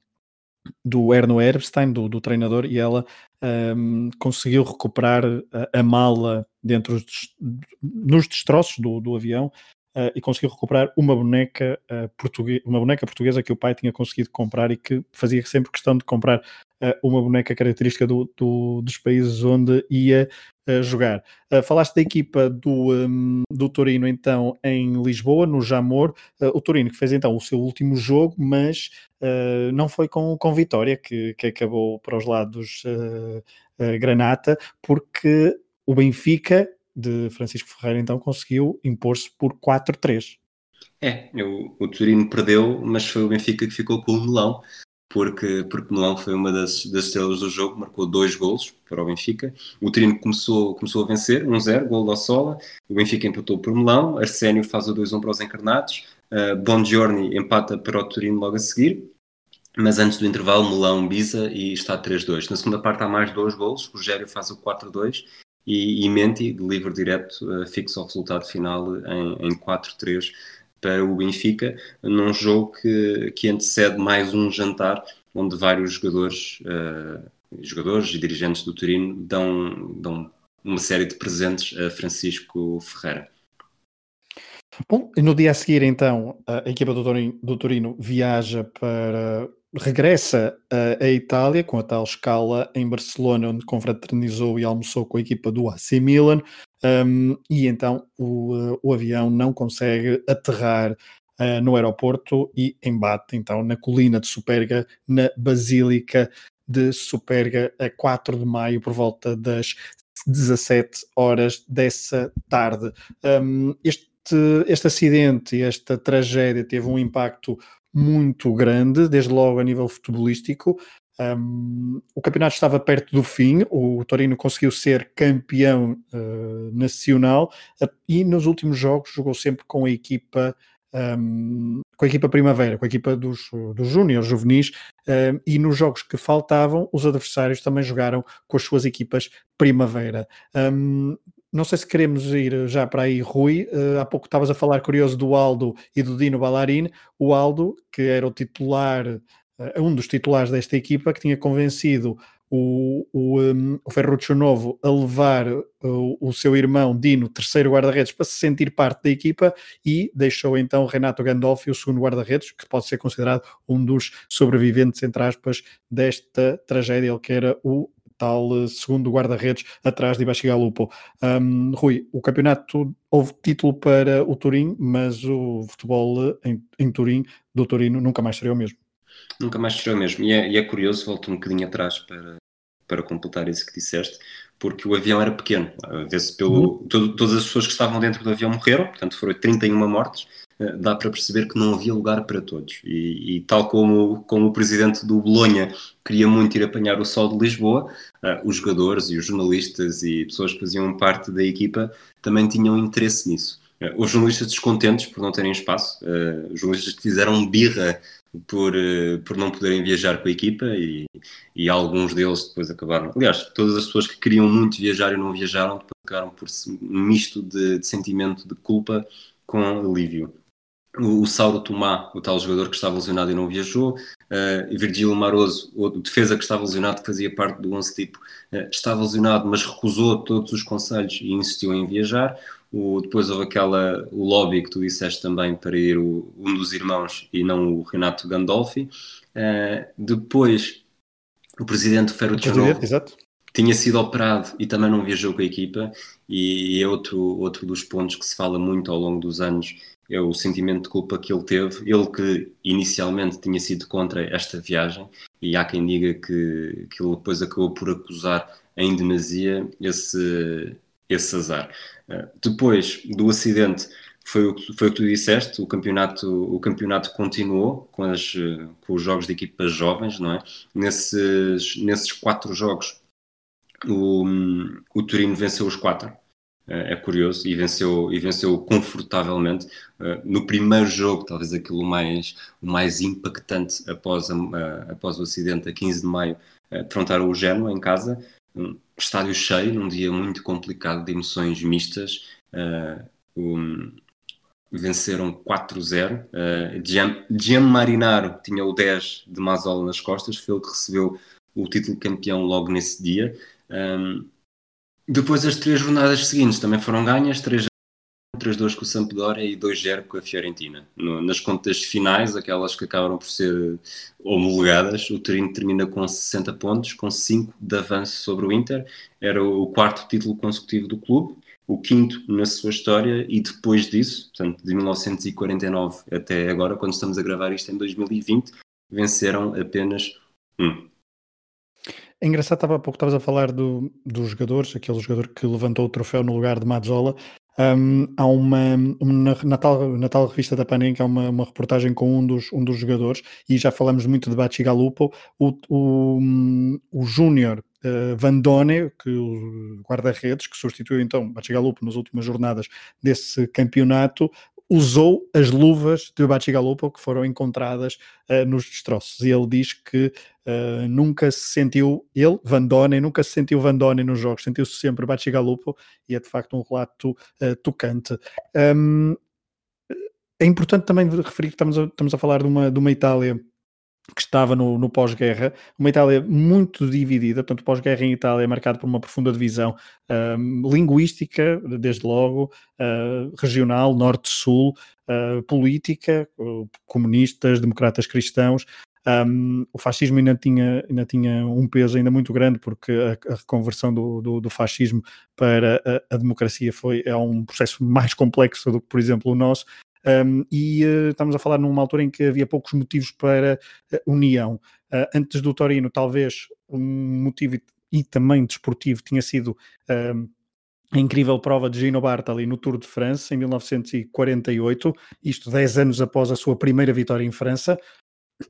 do Erno Erbstein, do, do treinador, e ela um, conseguiu recuperar a, a, mala dentro dos, nos destroços do, do avião uh, e conseguiu recuperar uma boneca, uh, portuguesa, uma boneca portuguesa que o pai tinha conseguido comprar e que fazia sempre questão de comprar uma boneca característica do, do, dos países onde ia jogar. falaste da equipa do, um, do Torino então em Lisboa, no Jamor. o Torino que fez então o seu último jogo, mas não foi com, com vitória, que, que acabou para os lados Granata, porque o Benfica de Francisco Ferreira então conseguiu impor-se por 4-3. É, o, o Turino perdeu, mas foi o Benfica que ficou com o melão, porque, porque Melão foi uma das, das estrelas do jogo, marcou dois golos para o Benfica. O Turino começou, começou a vencer, 1-0, gol da Sola. O Benfica empatou por Melão. Arsénio faz o 2-1 para os encarnados. Uh, empata para o Turino logo a seguir. Mas antes do intervalo, Melão bisa e está 3-2. Na segunda parte há mais dois golos. O Rogério faz o 4-2 e, e Menti, de livre direto, uh, fixa o resultado final em, em 4-3 para o Benfica, num jogo que, que antecede mais um jantar onde vários jogadores, uh, jogadores e dirigentes do Turino dão, dão uma série de presentes a Francisco Ferreira. Bom, no dia a seguir, então, a equipa do Torino, do Torino viaja para regressa à Itália com a tal escala em Barcelona, onde confraternizou e almoçou com a equipa do AC Milan, um, e então o, o, avião não consegue aterrar uh, no aeroporto e embate então na colina de Superga, na Basílica de Superga, a 4 de maio, por volta das 17 horas dessa tarde. Um, este, este acidente, esta tragédia teve um impacto muito grande, desde logo a nível futebolístico. Um, o campeonato estava perto do fim, o Torino conseguiu ser campeão uh, nacional uh, e nos últimos jogos jogou sempre com a equipa um, com a equipa primavera, com a equipa dos, dos júniores, juvenis, um, e nos jogos que faltavam, os adversários também jogaram com as suas equipas primavera. Não sei se queremos ir já para aí, Rui. Uh, há pouco estavas a falar curioso do Aldo e do Dino Ballarin. O Aldo, que era o titular, uh, um dos titulares desta equipa, que tinha convencido o, o, um, o Ferruccio Novo a levar uh, o seu irmão Dino, terceiro guarda-redes, para se sentir parte da equipa e deixou então Renato Gandolfi, o segundo guarda-redes, que pode ser considerado um dos sobreviventes, entre aspas, desta tragédia, ele que era o tal eh, segundo guarda-redes atrás de Baxigalupo. Um, Rui, o campeonato houve título para o Turim, mas o futebol eh, em, em Turim, do Turino, nunca mais seria o mesmo. Nunca mais seria o mesmo. E é, e é curioso, volto um bocadinho atrás para, para completar isso que disseste, porque o avião era pequeno. Vê-se pelo. Uhum. Todo, todas as pessoas que estavam dentro do avião morreram, portanto foram 31 mortes. Eh, dá para perceber que não havia lugar para todos. E, e, tal como, como o presidente do Bolonha queria muito ir apanhar o sol de Lisboa, uh, os jogadores e os jornalistas e pessoas que faziam parte da equipa também tinham interesse nisso. Uh, os jornalistas descontentes por não terem espaço, uh, os jornalistas que fizeram birra por, por não poderem viajar com a equipa e, e alguns deles depois acabaram. Aliás, todas as pessoas que queriam muito viajar e não viajaram, depois acabaram por um misto de, de sentimento de culpa com alívio o, o Sauro Tomá, o tal jogador que estava lesionado e não viajou, uh, e Virgílio Maroso, o defesa que estava lesionado, que fazia parte do 11 tipo, uh, estava lesionado, mas recusou todos os conselhos e insistiu em viajar. O, depois houve aquela o lobby que tu disseste também para ir o, um dos irmãos e não o Renato Gandolfi. Uh, depois o presidente Ferruccio tinha sido operado e também não viajou com a equipa e é outro, outro dos pontos que se fala muito ao longo dos anos é o sentimento de culpa que ele teve, ele que inicialmente tinha sido contra esta viagem, e há quem diga que, que ele depois acabou por acusar em demasia esse, esse azar. Depois do acidente, foi o, foi o que tu disseste, o campeonato, o campeonato continuou com, as, com os jogos de equipas jovens, não é? Nesses, nesses quatro jogos, o, o Turino venceu os quatro, é curioso, e venceu, e venceu confortavelmente. No primeiro jogo, talvez aquilo mais, o mais impactante após, a, após o acidente, a 15 de maio, defrontaram o Genoa em casa, estádio cheio, num dia muito complicado de emoções mistas. Um, venceram 4-0. Uh, Gian, Marinaro tinha o 10 de Mazola nas costas, foi ele que recebeu o título campeão logo nesse dia. Um, depois as três jornadas seguintes também foram ganhas, 3 3-2 com o Sampdoria e 2-0 com a Fiorentina. No, nas contas finais, aquelas que acabaram por ser homologadas, o Torino termina com 60 pontos, com 5 de avanço sobre o Inter. Era o quarto título consecutivo do clube o quinto na sua história e depois disso, portanto, de 1949 até agora, quando estamos a gravar isto em 2020, venceram apenas um. É engraçado, estava, há pouco estavas a falar do, dos jogadores, aquele jogador que levantou o troféu no lugar de Mazzola. Um, há uma, uma na, tal, na tal revista da Panenka há uma, uma reportagem com um dos, um dos jogadores e já falamos muito de Bacigalupo o, o, o Júnior uh, Vandone, que o guarda-redes, que substituiu então Bacigalupo nas últimas jornadas desse campeonato, usou as luvas de Bacigalupo que foram encontradas uh, nos destroços. E ele diz que uh, nunca se sentiu, ele, Van Donen, nunca se sentiu Van Donen nos jogos, sentiu-se sempre Bacigalupo e é de facto um relato uh, tocante. Um, é importante também referir que estamos a, estamos a falar de uma, de uma Itália que estava no, no pós-guerra, uma Itália muito dividida, portanto, pós-guerra em Itália é marcado por uma profunda divisão linguística, desde logo, uh, regional, norte-sul, uh, política, comunistas, democratas cristãos. Um, o fascismo ainda tinha, ainda tinha um peso ainda muito grande porque a, a reconversão do, do, do, fascismo para a, a, democracia foi é um processo mais complexo do que, por exemplo, o nosso, um, e uh, estamos a falar numa altura em que havia poucos motivos para uh, união. Uh, antes do Torino, talvez um motivo e também desportivo tinha sido um, a incrível prova de Gino Bartali no Tour de France em 1948, isto 10 anos após a sua primeira vitória em França,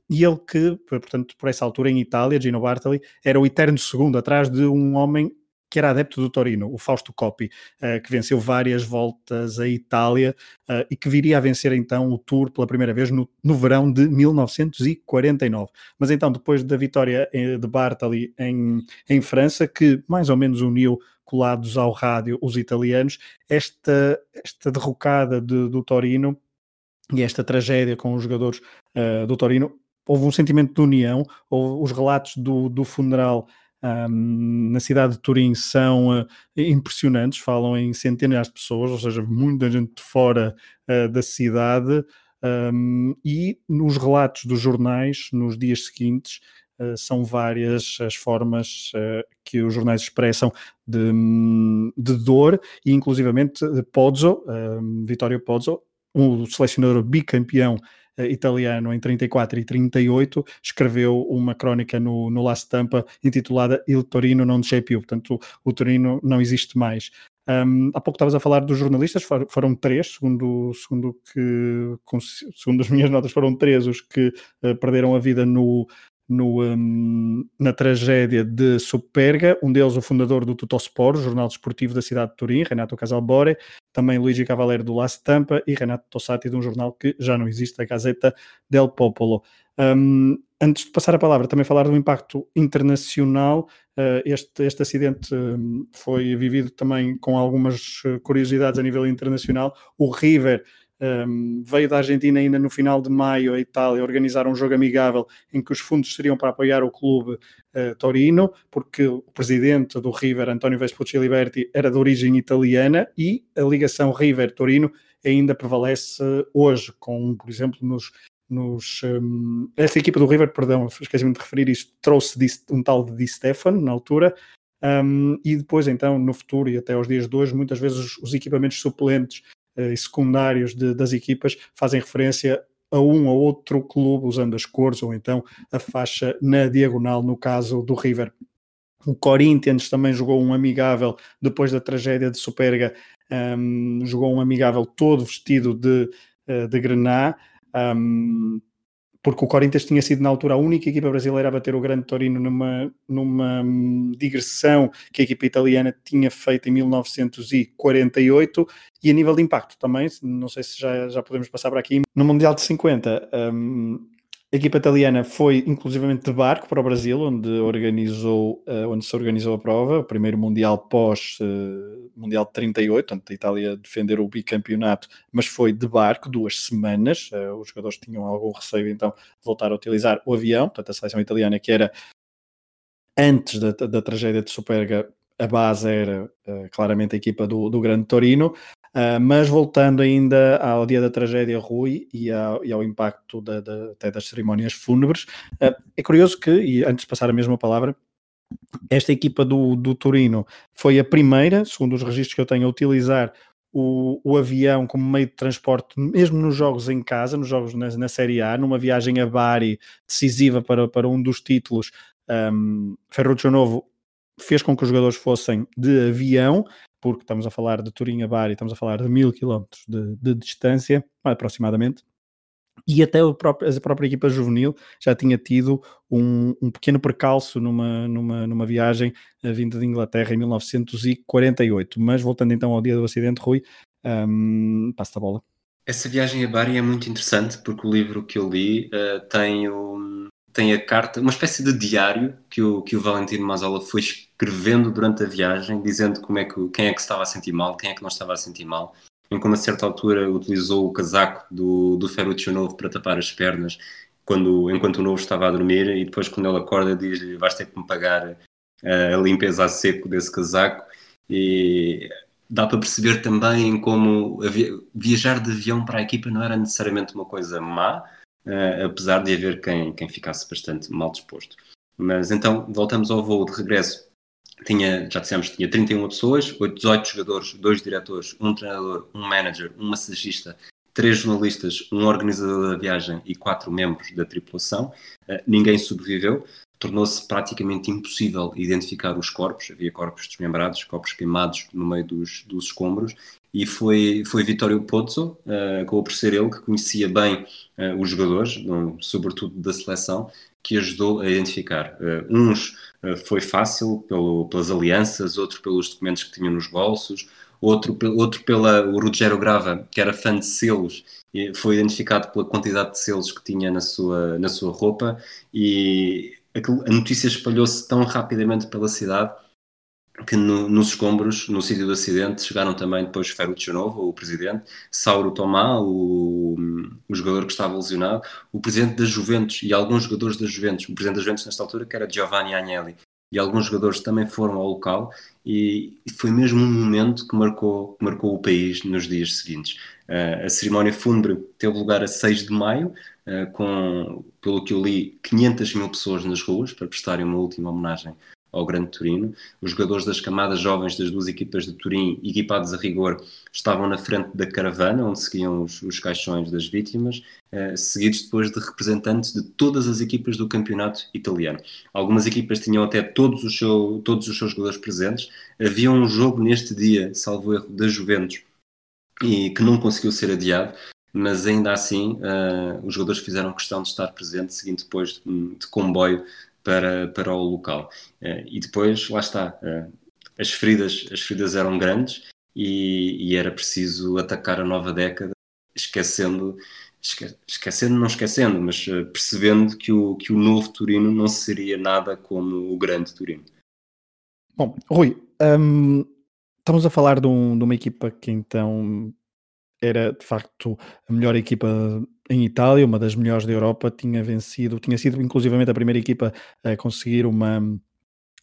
e ele que, portanto, por essa altura em Itália, Gino Bartali, era o eterno segundo, atrás de um homem que era adepto do Torino, o Fausto Coppi, uh, que venceu várias voltas à Itália uh, e que viria a vencer então o Tour pela primeira vez no, no verão de 1949. Mas então, depois da vitória eh, de Bartali em, em França, que mais ou menos uniu colados ao rádio os italianos, esta, esta derrocada de, do Torino e esta tragédia com os jogadores uh, do Torino, houve um sentimento de união, houve os relatos do, do funeral um, na cidade de Turim são uh, impressionantes, falam em centenas de pessoas, ou seja, muita gente de fora uh, da cidade. Um, e nos relatos dos jornais, nos dias seguintes, uh, são várias as formas que os jornais expressam de, de dor, e inclusivamente Pozzo, Vittorio Pozzo, o selecionador bicampeão uh, italiano em 34 e 38, escreveu uma crónica no, no La Stampa intitulada Il Torino non c'è più, portanto o, Torino não existe mais. Um, há pouco estavas a falar dos jornalistas, foram, foram três, segundo, segundo, que, segundo as minhas notas, foram três os que uh, perderam a vida no, no, um, na tragédia de Superga, um deles o fundador do Tuttosport, o jornal desportivo da cidade de Turim, Renato Casalbore, também Luigi Cavalieri do La Stampa e Renato Tossati de um jornal que já não existe, a Gazeta del Popolo. Um, antes de passar a palavra, também falar do impacto internacional. Uh, este, este acidente um, foi vivido também com algumas uh, curiosidades a nível internacional. O River um, veio da Argentina ainda no final de maio a Itália organizar um jogo amigável em que os fundos seriam para apoiar o clube uh, Torino, porque o presidente do River, Antonio Vespucci Liberti, era de origem italiana e a ligação River-Torino ainda prevalece hoje, com, por exemplo, nos nos, um, essa equipa do River, perdão, esqueci-me de referir isto, trouxe um tal de Di Stefano na altura, um, e depois então no futuro e até aos dias de hoje, muitas vezes os, os equipamentos suplentes uh, secundários de, das equipas fazem referência a um ou outro clube usando as cores ou então a faixa na diagonal, no caso do River. O Corinthians também jogou um amigável depois da tragédia de Superga, um, jogou um amigável todo vestido de, uh, de grená. Um, porque o Corinthians tinha sido na altura a única equipa brasileira a bater o Grande Torino numa, numa hum, digressão que a equipa italiana tinha feito em 1948 e a nível de impacto também, não sei se já, já podemos passar para aqui, no Mundial de 50 um, a equipa italiana foi inclusivamente de barco para o Brasil, onde, organizou, uh, onde se organizou a prova, o primeiro Mundial pós uh, Mundial de 38, onde a Itália defender o bicampeonato, mas foi de barco, duas semanas. Uh, os jogadores tinham algum receio então de voltar a utilizar o avião, portanto a seleção italiana que era antes da, da tragédia de Superga, a base era claramente a equipa do, do Grande Torino, Uh, mas voltando ainda ao dia da tragédia Rui e ao, e ao impacto da, até das cerimónias fúnebres, uh, é curioso que, e antes de passar a mesma palavra, esta equipa do, do Torino foi a primeira, segundo os registros que eu tenho, a utilizar o, o, avião como meio de transporte, mesmo nos jogos em casa, nos jogos na, na Série A, numa viagem a Bari decisiva para, para um dos títulos, um, Ferruccio Novo fez com que os jogadores fossem de avião, porque estamos a falar de Turim a Bari, estamos a falar de mil quilómetros de, de distância, aproximadamente, e até próprio, a própria equipa juvenil já tinha tido um, um pequeno percalço numa, numa, numa viagem uh, vinda de Inglaterra em 1948. Mas voltando então ao dia do acidente, Rui, um, passa a bola. Essa viagem a Bari é muito interessante porque o livro que eu li uh, tem o, tem a carta, uma espécie de diário que o, que o Valentino Mazola foi escrevendo durante a viagem, dizendo como é que, quem é que estava a sentir mal, quem é que não estava a sentir mal. Em como a certa altura utilizou o casaco do, do Ferruccio Novo para tapar as pernas quando, enquanto o Novo estava a dormir e depois quando ele acorda diz-lhe vais ter que me pagar a, a limpeza a seco desse casaco e dá para perceber também como viajar de avião para a equipa não era necessariamente uma coisa má, uh, apesar de haver quem, quem ficasse bastante mal disposto. Mas então, voltamos ao voo de regresso. Tinha, já dissemos, tinha 31 pessoas, 18 jogadores, dois diretores, um treinador, um manager, um massagista, três jornalistas, um organizador da viagem e quatro membros da tripulação. Uh, ninguém sobreviveu. Tornou-se praticamente impossível identificar os corpos. Havia corpos desmembrados, corpos queimados no meio dos, dos escombros e foi, foi Vitório Pozzo, uh, acabou por ser ele que conhecia bem uh, os jogadores, um, sobretudo da seleção, que ajudou a identificar. Uh, uns foi fácil pelo, pelas alianças, outro pelos documentos que tinham nos bolsos, outro, outro pela o Rogério Grava, que era fã de selos, foi identificado pela quantidade de selos que tinha na sua, na sua roupa e a notícia espalhou-se tão rapidamente pela cidade que no, nos escombros, no sítio do acidente, chegaram também depois Ferruccio Novo, o presidente, Sauro Tomá, o, o jogador que estava lesionado, o presidente da Juventus e alguns jogadores da Juventus, o presidente da Juventus nesta altura, que era Giovanni Agnelli, e alguns jogadores também foram ao local e, e foi mesmo um momento que marcou, marcou o país nos dias seguintes. Uh, a cerimónia fúnebre teve lugar a 6 de maio, uh, com, pelo que eu li, 500 mil pessoas nas ruas para prestarem uma última homenagem ao Grande Turino. Os jogadores das camadas jovens das duas equipas de Turim, equipados a rigor, estavam na frente da caravana, onde seguiam os, os caixões das vítimas, eh, seguidos depois de representantes de todas as equipas do campeonato italiano. Algumas equipas tinham até todos os, seu, todos os seus jogadores presentes. Havia um jogo neste dia, salvo erro, da Juventus, e que não conseguiu ser adiado, mas ainda assim uh, os jogadores fizeram questão de estar presentes, seguindo depois de, de comboio para, para o local. Uh, e depois, lá está, uh, as, feridas, as feridas eram grandes e, e, era preciso atacar a nova década, esquecendo, esque, esquecendo não esquecendo, mas uh, percebendo que o, que o novo Turino não seria nada como o grande Turino. Bom, Rui, um, estamos a falar de, um, de uma equipa que então era de facto a melhor equipa em Itália, uma das melhores da Europa, tinha vencido, tinha sido inclusivamente a primeira equipa a conseguir uma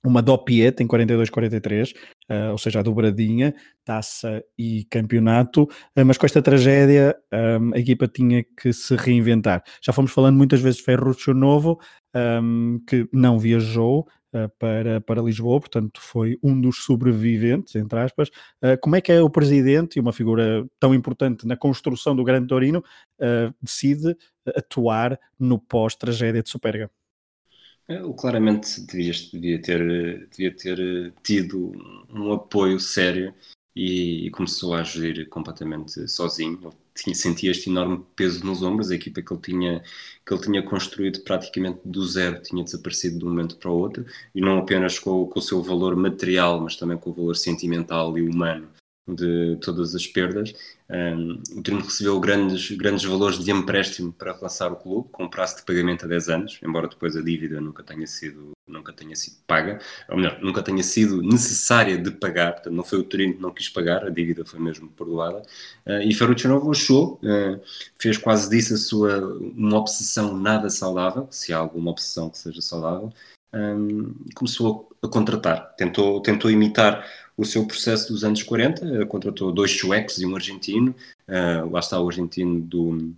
uma Doppietta em 42-43, uh, ou seja, a dobradinha, taça e campeonato, uh, mas com esta tragédia um, a equipa tinha que se reinventar. Já fomos falando muitas vezes de Ferruccio Novo, um, que não viajou, para, para Lisboa, portanto foi um dos sobreviventes, entre aspas. Uh, como é que é o presidente, e uma figura tão importante na construção do Grande Torino, uh, decide atuar no pós-tragédia de Superga? Eu claramente devia, ter, devia ter tido um apoio sério e, e começou a agir completamente sozinho. Tinha, sentia este enorme peso nos ombros, a equipa que ele tinha, que ele tinha construído praticamente do zero tinha desaparecido de um momento para o outro, e não apenas com, com o seu valor material, mas também com o valor sentimental e humano de todas as perdas. Um, o Torino recebeu grandes, grandes valores de empréstimo para relançar o clube, com prazo de pagamento a 10 anos, embora depois a dívida nunca tenha sido, nunca tenha sido paga, ou melhor, nunca tenha sido necessária de pagar, portanto não foi o Torino que não quis pagar, a dívida foi mesmo perdoada, uh, e Ferruccio achou, uh, fez quase disso a sua, uma obsessão nada saudável, se há alguma obsessão que seja saudável, um, começou a, contratar, tentou, tentou imitar o seu processo dos anos 40, uh, contratou dois suecos e um argentino, uh, lá está o argentino do,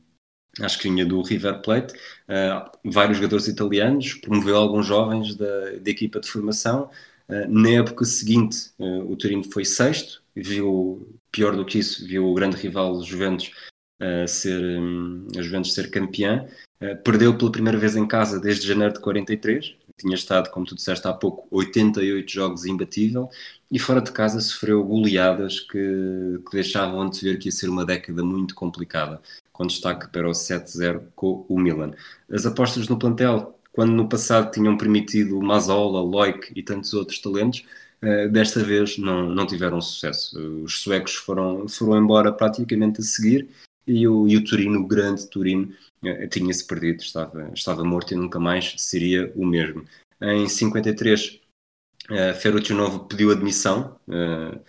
que vinha do River Plate, uh, vários jogadores italianos, promoveu alguns jovens da, da equipa de formação. Uh, na época seguinte, uh, o Torino foi sexto, viu, pior do que isso, viu o grande rival Juventus ser, um, Juventus ser campeã, perdeu pela primeira vez em casa desde janeiro de 43, tinha estado, como tu disseste há pouco, 88 jogos imbatível e fora de casa sofreu goleadas que, que deixavam antes ver que ia ser uma década muito complicada, com destaque para o 7-0 com o Milan. As apostas no plantel, quando no passado tinham permitido Mazola, Loic e tantos outros talentos, uh, desta vez não, não tiveram sucesso. Os suecos foram, foram embora praticamente a seguir e o, e o Turino, o grande Turino, tinha-se perdido, estava, estava morto e nunca mais seria o mesmo. Em 53, uh, Ferruccio Novo pediu admissão. Uh,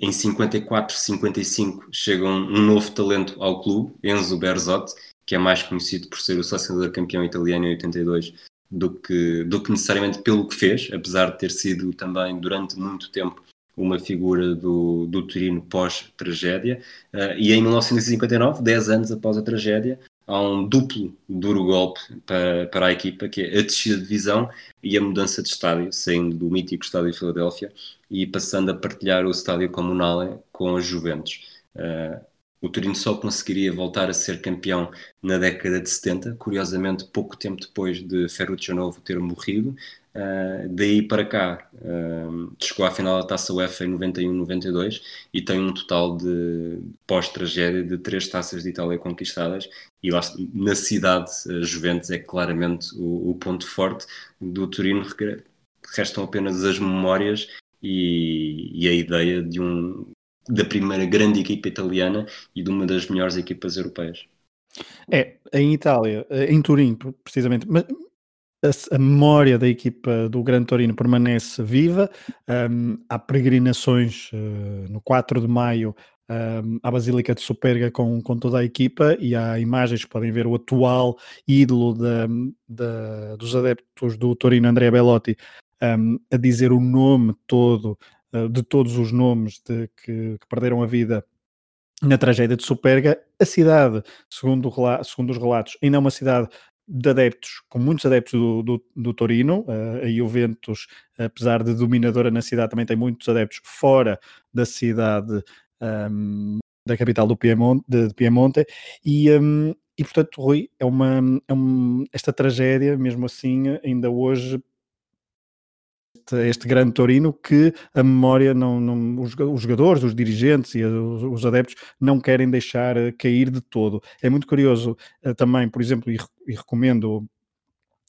em 54, 55 chega um, um, novo talento ao clube, Enzo Berzotti, que é mais conhecido por ser o sócio campeão italiano em 82 do que, do que necessariamente pelo que fez, apesar de ter sido também durante muito tempo uma figura do, do Turino pós-tragédia. Uh, e em 1959, 10 anos após a tragédia, há um duplo duro golpe para, para a equipa, que é a descida de divisão e a mudança de estádio, saindo do mítico estádio de Filadélfia e passando a partilhar o estádio comunal com os Juventus. Uh, o Turino só conseguiria voltar a ser campeão na década de 70, curiosamente pouco tempo depois de Ferruccio Novo ter morrido, Uh, daí para cá, uh, chegou à final da Taça UEFA em 91-92 e tem um total de pós-tragédia de três taças de Itália conquistadas. E lá na cidade, a Juventus é claramente o, o ponto forte do Turino. Restam apenas as memórias e, e a ideia de um, da primeira grande equipa italiana e de uma das melhores equipas europeias. É, em Itália, em Turim, precisamente, mas a, memória da equipa do Grande Torino permanece viva. Um, há peregrinações uh, no 4 de maio um, à Basílica de Superga com, com toda a equipa e há imagens que podem ver o atual ídolo dos adeptos do Torino, Andrea Bellotti, um, a dizer o nome todo uh, de todos os nomes de, que, que perderam a vida na tragédia de Superga. A cidade, segundo, segundo os relatos, ainda é uma cidade de adeptos, com muitos adeptos do, do, do Torino, uh, a Juventus, apesar de dominadora na cidade, também tem muitos adeptos fora da cidade um, da capital do Piemonte, de, Piemonte. E, um, e portanto, Rui, é uma, é esta tragédia, mesmo assim, ainda hoje este, este, grande Torino que a memória não, não os, os, jogadores, os dirigentes e os, os, adeptos não querem deixar eh, cair de todo. É muito curioso uh, também, por exemplo, e, e, recomendo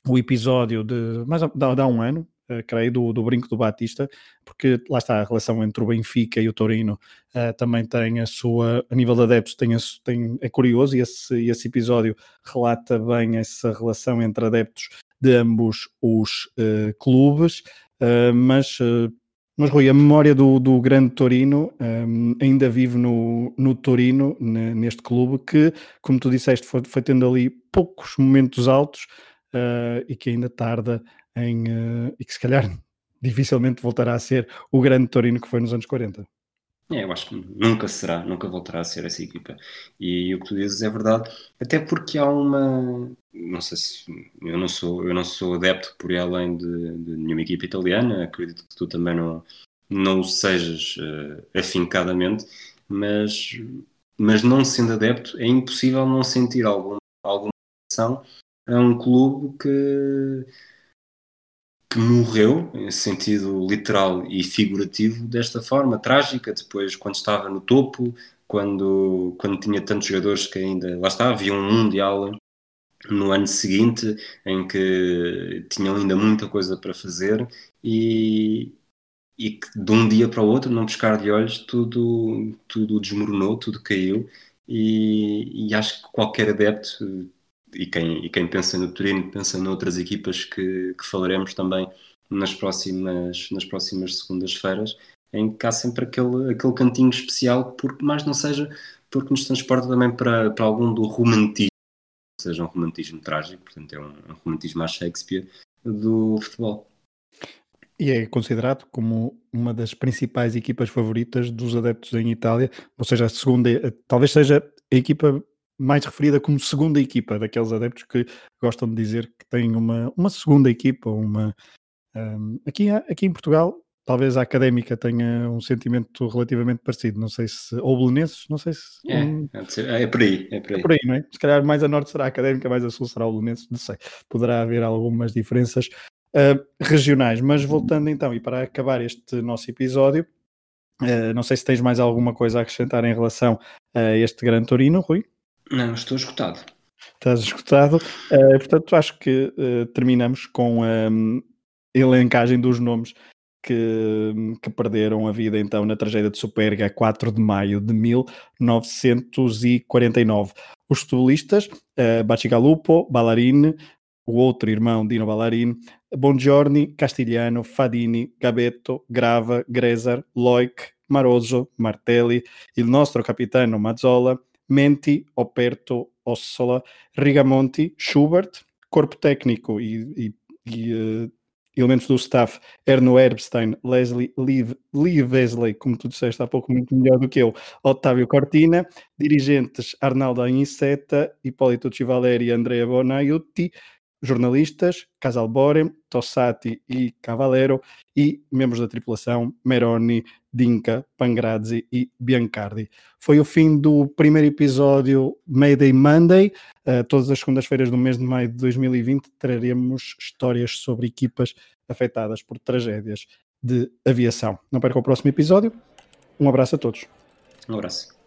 o episódio de mais há um ano, uh, creio, do, do Brinco do Batista, porque lá está a relação entre o Benfica e o Torino uh, também tem a sua, a nível de adeptos, tem, a, tem é curioso e esse, esse episódio relata bem essa relação entre adeptos de ambos os uh, clubes. Uh, mas, uh, mas Rui, a memória do, do grande Torino um, ainda vive no, no Torino, neste clube, que, como tu disseste, foi, foi tendo ali poucos momentos altos uh, e que ainda tarda em. e que se calhar dificilmente voltará a ser o grande Torino que foi nos anos 40. É, eu acho que nunca será, nunca voltará a ser essa equipa. E o que tu dizes é verdade, até porque há uma. Não sei se. Eu não sou, eu não sou adepto por além de, de nenhuma equipa italiana, acredito que tu também não, não o sejas uh, afincadamente, mas, mas não sendo adepto, é impossível não sentir algum, alguma ação a um clube que que morreu, em sentido literal e figurativo, desta forma trágica, depois quando estava no topo, quando, quando tinha tantos jogadores que ainda, lá está, havia um Mundial no ano seguinte em que tinham ainda muita coisa para fazer e, e que de um dia para o outro, num pescar de olhos, tudo, tudo desmoronou, tudo caiu. E, e acho que qualquer adepto e quem, e quem pensa no Torino pensa noutras equipas que, que falaremos também nas próximas, nas próximas segundas-feiras, em que há sempre aquele, aquele cantinho especial, porque mais não seja porque nos transporta também para, para algum do romantismo, seja um romantismo trágico, portanto é um, um romantismo à Shakespeare do futebol. E é considerado como uma das principais equipas favoritas dos adeptos em Itália, ou seja, a segunda, talvez seja a equipa mais referida como segunda equipa, daqueles adeptos que gostam de dizer que têm uma, uma segunda equipa, uma um, aqui, aqui em Portugal, talvez a académica tenha um sentimento relativamente parecido, não sei se, ou belenenses, não sei se... É, um, é, por aí, é por aí. É por aí, não é? Se calhar mais a norte será a académica, mais a sul será o belenenses, não sei, poderá haver algumas diferenças uh, regionais, mas voltando então, e para acabar este nosso episódio, uh, não sei se tens mais alguma coisa a acrescentar em relação a este Gran Torino, Rui? Não, estou escutado. Estás escutado. Uh, portanto, acho que uh, terminamos com a um, elencagem dos nomes que, que, perderam a vida então na tragédia de Superga 4 de maio de 1949. Os futebolistas, uh, Bacigalupo, Ballarini, o outro irmão Dino Ballarini, Bongiorni, Castigliano, Fadini, Gabetto, Grava, Gresar, Loic, Maroso, Martelli, il nostro capitano Mazzola, Menti, Operto, Ossola, Rigamonti, Schubert, corpo técnico e, e, e uh, elementos do staff, Erno Erbstein, Leslie Lee, Lee Wesley, como tu disseste há pouco, muito melhor do que eu, Otávio Cortina, dirigentes Arnaldo Inceta, Hipólito Civaleri e Andrea Bonaiuti, jornalistas, Casal Borem, Tossati e Cavallero, e membros da tripulação, Meroni, Dinka, Pangrazzi e Biancardi. Foi o fim do primeiro episódio Mayday Monday. Uh, todas as segundas-feiras do mês de maio de 2020 traremos histórias sobre equipas afetadas por tragédias de aviação. Não perca o próximo episódio. Um abraço a todos. Um abraço.